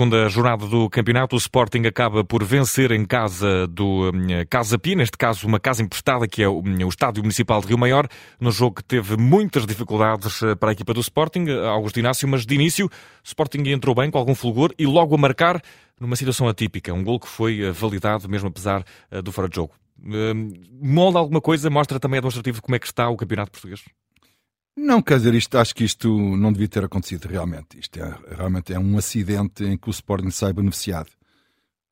segunda jornada do campeonato, o Sporting acaba por vencer em casa do hum, Casa Pia, neste caso uma casa emprestada que é o, hum, o Estádio Municipal de Rio Maior, no jogo que teve muitas dificuldades eh, para a equipa do Sporting, eh, Augusto Inácio, mas de início o Sporting entrou bem com algum fulgor e logo a marcar numa situação atípica, um gol que foi eh, validado mesmo apesar do fora de jogo. Hum, molda alguma coisa, mostra também demonstrativo de como é que está o campeonato português? Não, quer dizer, isto, acho que isto não devia ter acontecido realmente. Isto é, realmente é um acidente em que o Sporting sai beneficiado,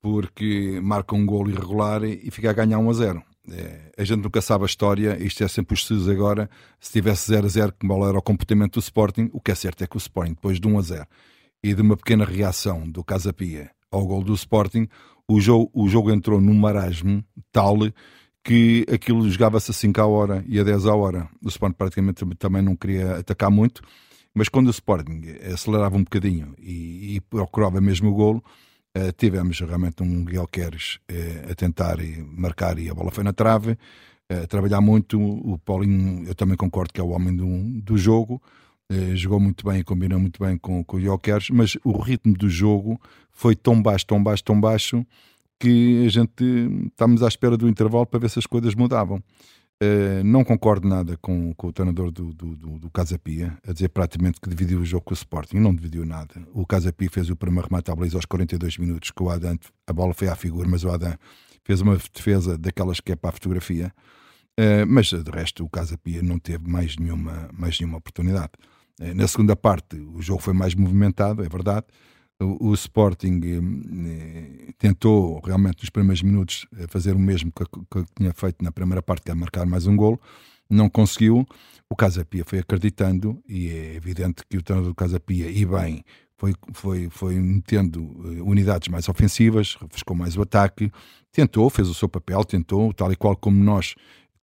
porque marca um gol irregular e fica a ganhar 1 a 0. É, a gente nunca sabe a história, isto é sempre os estudos agora. Se tivesse 0 a 0, como era o comportamento do Sporting, o que é certo é que o Sporting, depois de 1 a 0 e de uma pequena reação do Casa Pia ao gol do Sporting, o jogo, o jogo entrou num marasmo tal que aquilo jogava-se a 5 à hora e a 10 à hora. O Sporting praticamente também não queria atacar muito, mas quando o Sporting acelerava um bocadinho e, e procurava mesmo o golo, uh, tivemos realmente um Miguel Queres uh, a tentar marcar e a bola foi na trave, uh, a trabalhar muito. O Paulinho, eu também concordo que é o homem do, do jogo, jogou muito bem e combinou muito bem com, com o Jokeres, mas o ritmo do jogo foi tão baixo, tão baixo, tão baixo que a gente estamos à espera do intervalo para ver se as coisas mudavam. Uh, não concordo nada com, com o treinador do, do, do, do, Casa Pia, a dizer praticamente que dividiu o jogo com o Sporting. Não dividiu nada. O Casa Pia fez o primeiro remate à baliza aos 42 minutos, que o Adam, a bola foi à figura, mas o Adam fez uma defesa daquelas que é para a fotografia. Uh, mas de resto, o Casa Pia não teve mais nenhuma, mais nenhuma oportunidade. Uh, na segunda parte, o jogo foi mais movimentado, é verdade o, o Sporting eh, tentou realmente nos primeiros minutos eh, fazer o mesmo que, que, tinha feito na primeira parte, que é marcar mais um golo, não conseguiu. O Casa Pia foi acreditando e é evidente que o treinador do Casa Pia, e bem, foi, foi, foi metendo eh, unidades mais ofensivas, refrescou mais o ataque, tentou, fez o seu papel, tentou, tal e qual como nós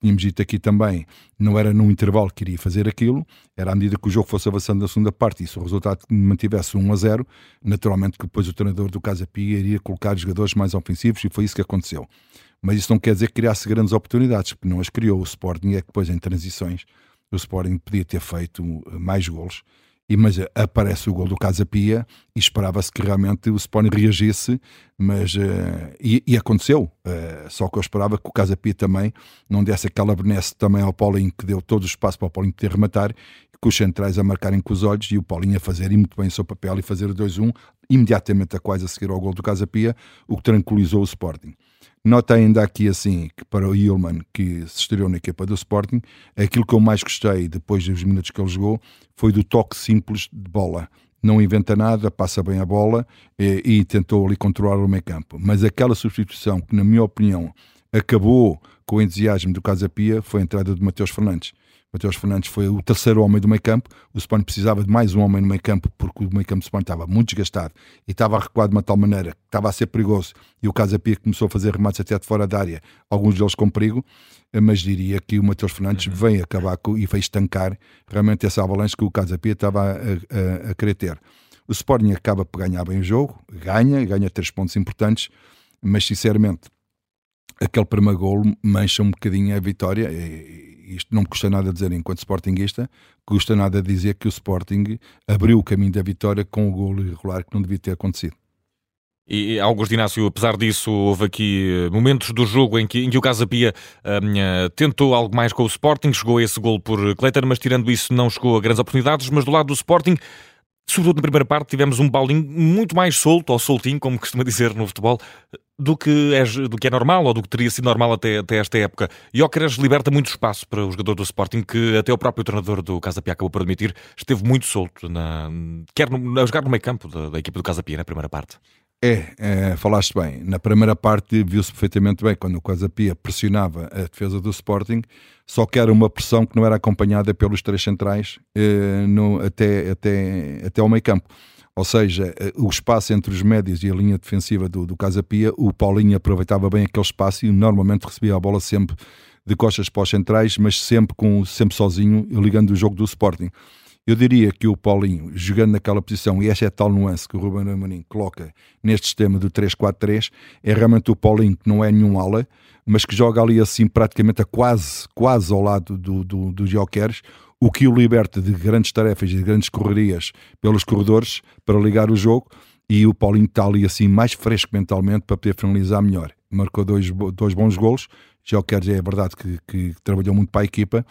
tínhamos dito aqui também, não era num intervalo que iria fazer aquilo, era à medida que o jogo fosse avançando na segunda parte e se o resultado mantivesse 1 a 0, naturalmente que depois o treinador do Casa Pia iria colocar jogadores mais ofensivos e foi isso que aconteceu. Mas isso não quer dizer que criasse grandes oportunidades, porque não as criou. O Sporting é que depois em transições o Sporting podia ter feito mais golos e, mas aparece o gol do Casa Pia e esperava-se que realmente o Sporting reagisse, mas uh, e, e, aconteceu. Uh, só que eu esperava que o Casa Pia também não desse aquela benesse também ao Paulinho, que deu todo o espaço para o Paulinho poder rematar, com os centrais a marcarem com os olhos e o Paulinho a fazer e muito bem o seu papel e fazer o 2-1, imediatamente a quase a seguir ao gol do Casa Pia, o que tranquilizou o Sporting. Nota ainda aqui assim que para o Hillman, que se estreou na equipa do Sporting, aquilo que eu mais gostei depois dos minutos que ele jogou foi do toque simples de bola. Não inventa nada, passa bem a bola e, e tentou ali controlar o meio campo. Mas aquela substituição que, na minha opinião, acabou com o entusiasmo do Casa Pia foi a entrada de Mateus Fernandes. Mateus Fernandes foi o terceiro homem do meio campo. O Sporting precisava de mais um homem no meio campo porque o meio campo do Sporting estava muito desgastado e estava a recuar de uma tal maneira que estava a ser perigoso. E o Casa Pia começou a fazer remates até de fora da área, alguns deles com perigo. Mas diria que o Mateus Fernandes uhum. vem acabar com, e veio estancar realmente essa avalanche que o Casa Pia estava a, a, a querer ter. O Sporting acaba por ganhar bem o jogo, ganha, ganha três pontos importantes, mas sinceramente aquele primeiro gol mancha um bocadinho a vitória. Isto não me custa nada dizer enquanto Sportingista, custa nada dizer que o Sporting abriu o caminho da vitória com o golo irregular que não devia ter acontecido. E Augusto Inácio, apesar disso, houve aqui eh, momentos do jogo em que, em que o Casa Pia uh, tentou algo mais com o Sporting, chegou a esse gol por Cleiton, mas tirando isso não chegou a grandes oportunidades, mas do lado do Sporting, sobretudo na primeira parte, tivemos um Paulinho muito mais solto, ou soltinho, como costuma dizer no futebol, do que, é, do que é normal ou do que teria sido normal até, até esta época. E Jóqueres liberta muito espaço para o jogador do Sporting, que até o próprio treinador do Casa Pia acabou por admitir, esteve muito solto, na, quer no, a jogar no meio campo da, da equipa do Casa Pia na primeira parte. É, é, falaste bem. Na primeira parte viu-se perfeitamente bem quando o Casa Pia pressionava a defesa do Sporting, só que era uma pressão que não era acompanhada pelos três centrais eh, no, até, até, até ao meio campo. Ou seja, eh, o espaço entre os médios e a linha defensiva do, do Casa Pia, o Paulinho aproveitava bem aquele espaço e normalmente recebia a bola sempre de costas para os centrais, mas sempre, com, sempre sozinho, ligando o jogo do Sporting. Eu diria que o Paulinho, jogando naquela posição, e esta é a tal nuance que o Ruben Amorim coloca neste sistema do 3-4-3, é realmente o Paulinho que não é nenhum ala, mas que joga ali assim praticamente a quase, quase ao lado do, do, do o que o liberta de grandes tarefas e de grandes correrias pelos corredores para ligar o jogo e o Paulinho está ali assim mais fresco mentalmente para poder finalizar melhor. Marcou dois, dois bons golos, já o é verdade que, que trabalhou muito para a equipa,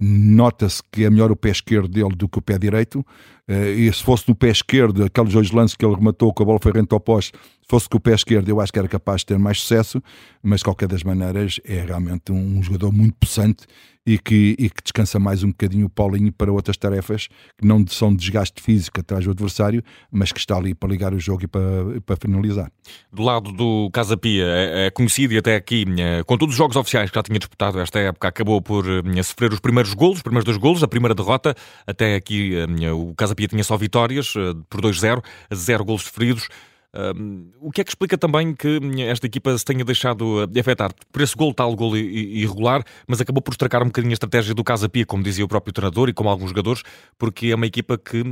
nota-se que é melhor o pé esquerdo dele do que o pé direito. Uh, e se fosse no pé esquerdo, aqueles dois lances que ele rematou, que a bola foi ao poste, se fosse com o pé esquerdo, eu acho que era capaz de ter mais sucesso. Mas, de qualquer das maneiras, é realmente um, jogador muito possante e que, e que descansa mais um bocadinho o Paulinho para outras tarefas que não são desgaste físico atrás do adversário, mas que está ali para ligar o jogo e para, para finalizar. Do lado do Casa Pia, é, é conhecido e até aqui, eh, com todos os jogos oficiais que já tinha disputado esta época, acabou por eh, sofrer os primeiros golos, os primeiros dois golos, a primeira derrota. Até aqui eh, o Casa Pia tinha só vitórias por 2-0, zero golos sofridos. Um, o que é que explica também que esta equipa se tenha deixado de afetar por esse gol, tal gol irregular, mas acabou por estragar um bocadinho a estratégia do Casa Pia, como dizia o próprio treinador e como alguns jogadores, porque é uma equipa que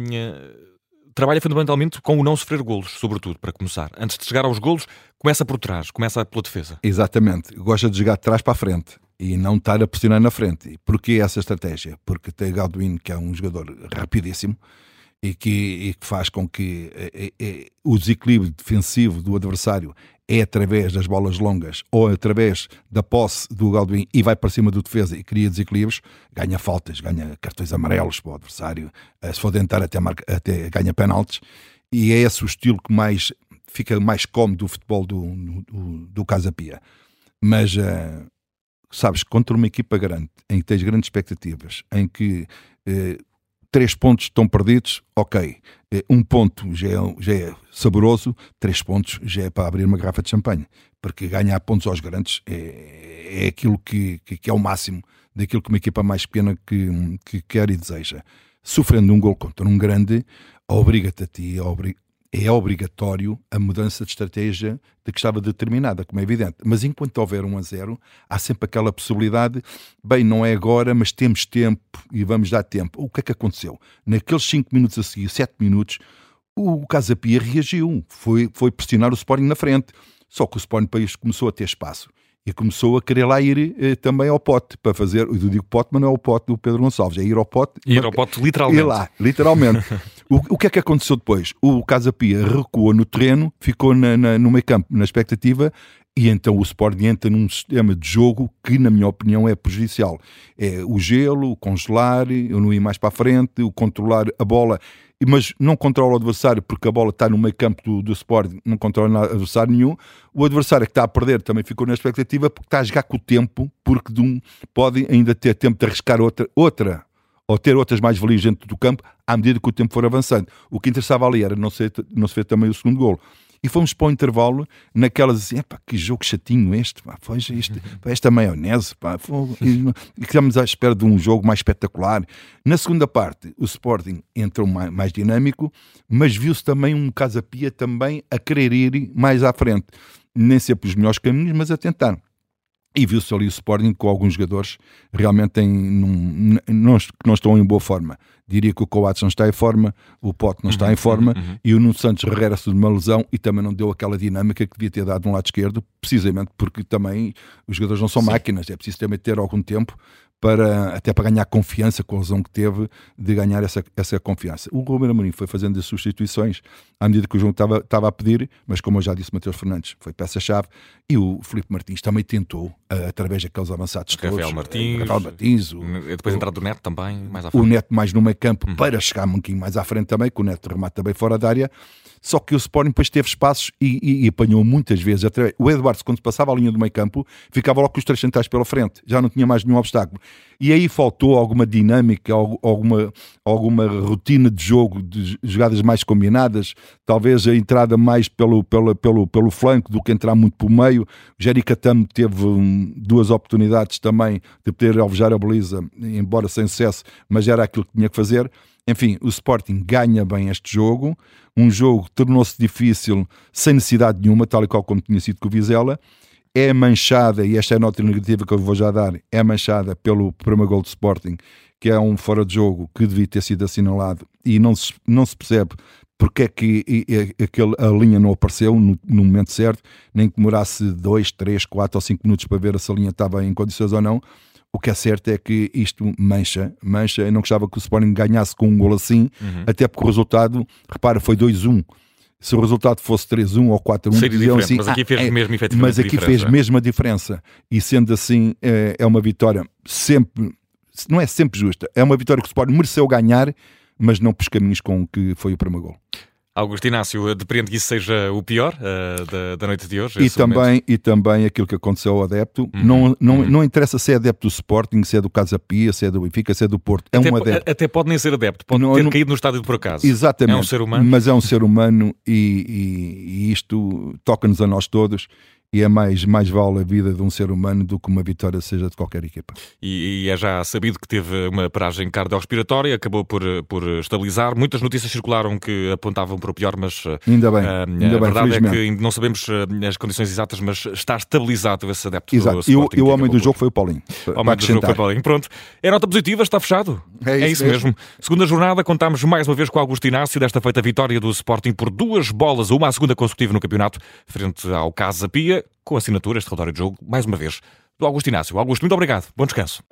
trabalha fundamentalmente com o não sofrer golos, sobretudo, para começar. Antes de chegar aos golos, começa por trás, começa pela defesa. Exatamente. Gosta de jogar de trás para a frente e não estar a pressionar na frente. Porquê essa estratégia? Porque tem Godwin, que é um jogador rapidíssimo, e que, e que faz com que é, é, o desequilíbrio defensivo do adversário é através das bolas longas ou através da posse do Godwin e vai para cima do defesa e cria desequilíbrios, ganha faltas, ganha cartões amarelos para o adversário, se for tentar até, marca, até ganha penaltis, e é esse o estilo que mais fica mais cómodo do futebol do, do, do Casa Pia. Mas uh, sabes, contra uma equipa grande, em que tens grandes expectativas, em que uh, três pontos estão perdidos, ok. Eh, um ponto já é, já é saboroso, três pontos já é para abrir uma garrafa de champanhe. Porque ganhar pontos aos grandes é, é aquilo que, que, que, é o máximo daquilo que uma equipa mais pequena que, que quer e deseja. Sofrendo um gol contra um grande, obriga-te a ti, é obrigatório a mudança de estratégia de que estava determinada, como é evidente. Mas enquanto houver um a zero, há sempre aquela possibilidade, bem, não é agora, mas temos tempo e vamos dar tempo. O que é que aconteceu? Naqueles 5 minutos a seguir, 7 minutos, o Casa Pia reagiu, foi, foi pressionar o Sporting na frente. Só que o Sporting País começou a ter espaço e começou a querer lá ir eh, também ao pote para fazer. Eu digo pote, mas não é o pote do Pedro Gonçalves, é ir ao pote. Ir ao pote, literalmente. Ir lá, literalmente. o, que é que aconteceu depois? O Casa Pia recuou no terreno, ficou na, na, no meio campo, na expectativa, e então o Sporting entra num sistema de jogo que, na minha opinião, é prejudicial. É o gelo, o congelar, eu não ir mais para a frente, o controlar a bola mas não controla o adversário porque a bola está no meio campo do, do Sporting, não controla adversário nenhum. O adversário que está a perder também ficou na expectativa porque está a jogar com o tempo, porque um, pode ainda ter tempo de arriscar outra, outra ou ter outras mais valias dentro do campo à medida que o tempo for avançando. O que interessava ali era não, ser, não se ver também o segundo gol e fomos para o intervalo naquelas assim, epá, que jogo chatinho este, pá, foi este, pá, esta maionese, pá, foi, e, estamos à espera de um jogo mais espetacular. Na segunda parte, o Sporting entrou mais, mais dinâmico, mas viu-se também um Casa Pia também a querer ir mais à frente, nem sempre os melhores caminhos, mas a tentar. E viu-se ali o Sporting com alguns jogadores realmente em, num, não, não estão em boa forma. Diria que o Coates não está em forma, o Pote não está uhum, em forma uhum, uhum. e o Nuno Santos regressa de uma lesão e também não deu aquela dinâmica que devia ter dado no lado esquerdo, precisamente porque também os jogadores não são Sim. máquinas, é preciso também ter algum tempo para, até para ganhar confiança com a lesão que teve de ganhar essa, essa confiança. O Ruben Amorim foi fazendo as substituições à medida que o jogo estava, estava a pedir, mas como eu já disse, Mateus Fernandes foi peça-chave e o Felipe Martins também tentou, através daqueles avançados o Rafael Martins, Rafael Martins o, depois entrar do Neto também, mais à frente. O Neto mais no meio campo uhum. para chegar um bocadinho mais à frente também, que o Neto remata também fora da área, só que o Sporting depois teve espaços e, e, e apanhou muitas vezes. O Eduardo, quando passava a linha do meio campo, ficava logo com os três centrais pela frente, já não tinha mais nenhum obstáculo. E aí faltou alguma dinâmica, alguma, alguma rotina de jogo, de jogadas mais combinadas, talvez a entrada mais pelo, pelo, pelo, pelo flanco do que entrar muito pelo meio. O Jericatam teve um, duas oportunidades também de poder alvejar a baliza, embora sem sucesso, mas era aquilo que tinha que fazer. Enfim, o Sporting ganha bem este jogo, um jogo tornou-se difícil sem necessidade nenhuma, tal e qual como tinha sido com o Vizela. É manchada, e esta é a nota negativa que eu vou já dar, é manchada pelo primeiro gol do Sporting, que é um fora de jogo que devia ter sido assinalado e não se, não se percebe porque é que aquele, a linha não apareceu no, no, momento certo, nem que demorasse 2, 3, 4 ou 5 minutos para ver se a linha estava em condições ou não. O que é certo é que isto mancha, mancha. Eu não gostava que o Sporting ganhasse com um gol assim, uhum. até porque o resultado, repara, foi 2-1. Se o resultado fosse 3-1 ou 4-1, Seria diziam diferente, assim, mas aqui "Ah, fez é, mesmo efetivamente mas aqui diferença." fez mesmo a diferença. E sendo assim, é, é uma vitória sempre, não é sempre justa, é uma vitória que o Sporting mereceu ganhar, mas não pelos caminhos com que foi o primeiro gol. Augusto Inácio, depreende que isso seja o pior uh, da, da, noite de hoje? E também, momento? e também aquilo que aconteceu ao adepto, Uhum, não, não, uhum. não interessa se é adepto do Sporting, se é do Casa Pia, se é do Benfica, se é do Porto, é até, um adepto. até pode nem ser adepto, pode Não, ter não- caído no estádio por acaso. Exatamente. É um ser humano. Mas é um ser humano e, e- e isto toca-nos a nós todos e é mais, mais vale a vida de um ser humano do que uma vitória seja de qualquer equipa. E, e é já sabido que teve uma paragem cardiorrespiratória, acabou por, por estabilizar. Muitas notícias circularam que apontavam para o pior, mas uh, Ainda bem, uh, ainda a bem, verdade é felizmente. que ainda não sabemos uh, as condições exatas, mas está estabilizado esse adepto Exato. do E o, e o que homem do jogo por- foi o Paulinho. O homem do jogo foi acrescentar. Paulinho. Pronto. É nota positiva, está fechado. É isso mesmo. mesmo. Segunda jornada, contámos mais uma vez com o Augusto Inácio, desta feita vitória do Sporting por duas bolas, uma à segunda consecutiva no campeonato, frente ao Casa Pia, com assinatura, este relatório de jogo, mais uma vez, do Augusto Inácio. Augusto, muito obrigado. Bom descanso.